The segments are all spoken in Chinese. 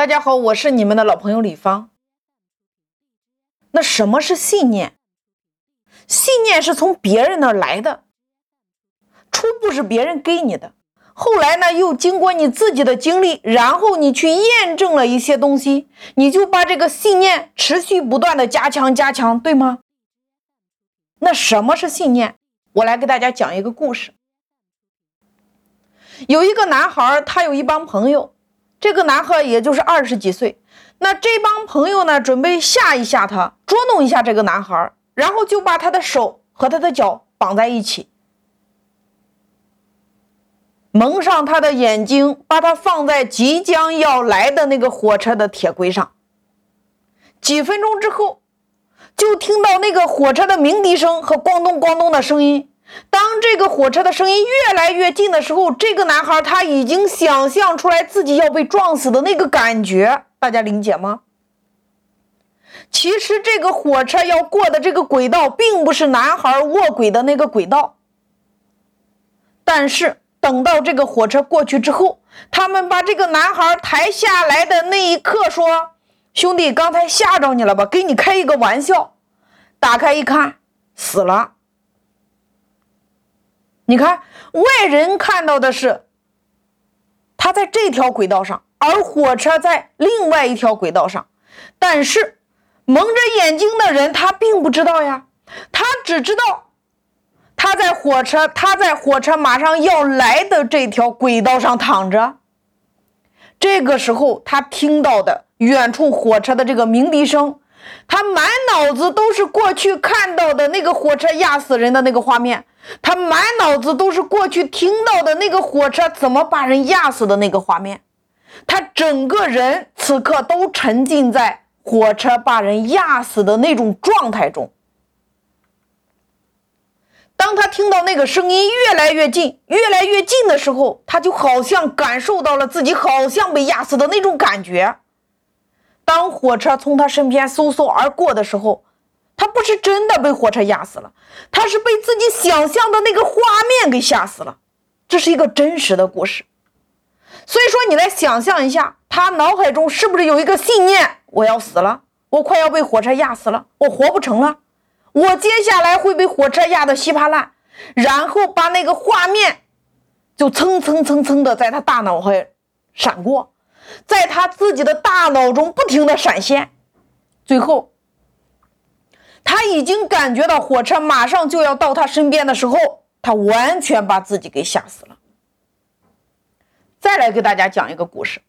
大家好，我是你们的老朋友李芳。那什么是信念？信念是从别人那儿来的，初步是别人给你的，后来呢又经过你自己的经历，然后你去验证了一些东西，你就把这个信念持续不断的加强加强，对吗？那什么是信念？我来给大家讲一个故事。有一个男孩，他有一帮朋友。这个男孩也就是二十几岁，那这帮朋友呢，准备吓一吓他，捉弄一下这个男孩，然后就把他的手和他的脚绑在一起，蒙上他的眼睛，把他放在即将要来的那个火车的铁轨上。几分钟之后，就听到那个火车的鸣笛声和咣咚咣咚的声音。当这个火车的声音越来越近的时候，这个男孩他已经想象出来自己要被撞死的那个感觉，大家理解吗？其实这个火车要过的这个轨道并不是男孩卧轨的那个轨道，但是等到这个火车过去之后，他们把这个男孩抬下来的那一刻说：“兄弟，刚才吓着你了吧？给你开一个玩笑。”打开一看，死了。你看，外人看到的是他在这条轨道上，而火车在另外一条轨道上。但是蒙着眼睛的人他并不知道呀，他只知道他在火车，他在火车马上要来的这条轨道上躺着。这个时候，他听到的远处火车的这个鸣笛声，他满脑子都是过去看到的那个火车压死人的那个画面。他满脑子都是过去听到的那个火车怎么把人压死的那个画面，他整个人此刻都沉浸在火车把人压死的那种状态中。当他听到那个声音越来越近、越来越近的时候，他就好像感受到了自己好像被压死的那种感觉。当火车从他身边嗖嗖而过的时候，他不是真的被火车压死了，他是被自己想象的那个画面给吓死了。这是一个真实的故事，所以说你来想象一下，他脑海中是不是有一个信念：我要死了，我快要被火车压死了，我活不成了，我接下来会被火车压得稀巴烂。然后把那个画面就蹭蹭蹭蹭的在他大脑海闪过，在他自己的大脑中不停的闪现，最后。他已经感觉到火车马上就要到他身边的时候，他完全把自己给吓死了。再来给大家讲一个故事。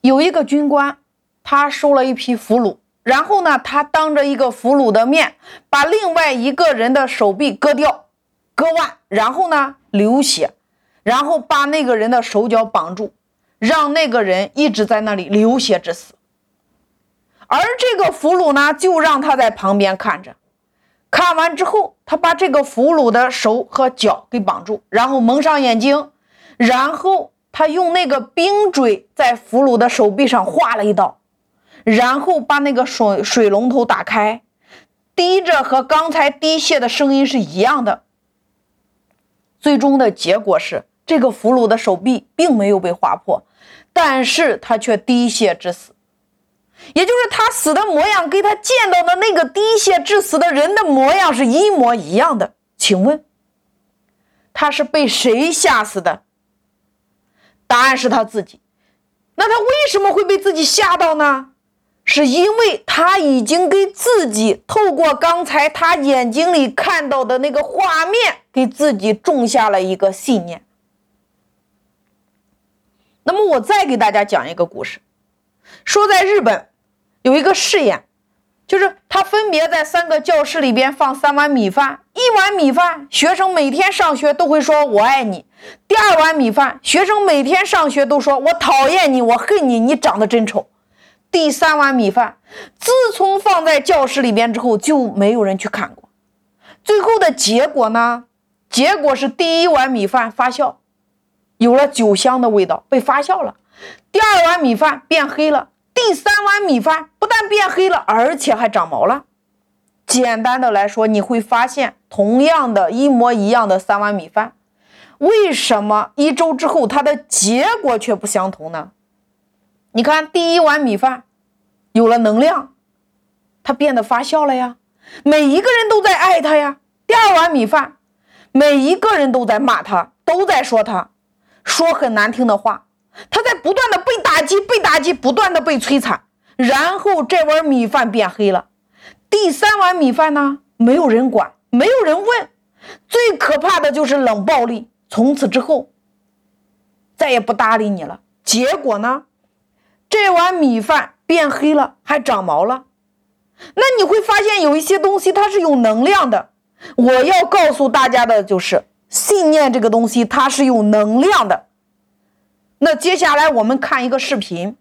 有一个军官，他收了一批俘虏，然后呢，他当着一个俘虏的面，把另外一个人的手臂割掉、割腕，然后呢流血，然后把那个人的手脚绑住，让那个人一直在那里流血致死。而这个俘虏呢，就让他在旁边看着。看完之后，他把这个俘虏的手和脚给绑住，然后蒙上眼睛，然后他用那个冰锥在俘虏的手臂上划了一刀，然后把那个水水龙头打开，滴着和刚才滴血的声音是一样的。最终的结果是，这个俘虏的手臂并没有被划破，但是他却滴血致死。也就是他死的模样，跟他见到的那个滴血致死的人的模样是一模一样的。请问，他是被谁吓死的？答案是他自己。那他为什么会被自己吓到呢？是因为他已经给自己透过刚才他眼睛里看到的那个画面，给自己种下了一个信念。那么，我再给大家讲一个故事，说在日本。有一个试验，就是他分别在三个教室里边放三碗米饭，一碗米饭学生每天上学都会说“我爱你”，第二碗米饭学生每天上学都说“我讨厌你，我恨你，你长得真丑”，第三碗米饭自从放在教室里边之后就没有人去看过，最后的结果呢？结果是第一碗米饭发酵，有了酒香的味道，被发酵了；第二碗米饭变黑了。第三碗米饭不但变黑了，而且还长毛了。简单的来说，你会发现，同样的一模一样的三碗米饭，为什么一周之后它的结果却不相同呢？你看，第一碗米饭有了能量，它变得发酵了呀，每一个人都在爱他呀。第二碗米饭，每一个人都在骂他，都在说他，说很难听的话，他在不断的被打击，被打击，不断的被摧残，然后这碗米饭变黑了。第三碗米饭呢，没有人管，没有人问，最可怕的就是冷暴力。从此之后，再也不搭理你了。结果呢，这碗米饭变黑了，还长毛了。那你会发现有一些东西它是有能量的。我要告诉大家的就是，信念这个东西它是有能量的。那接下来我们看一个视频。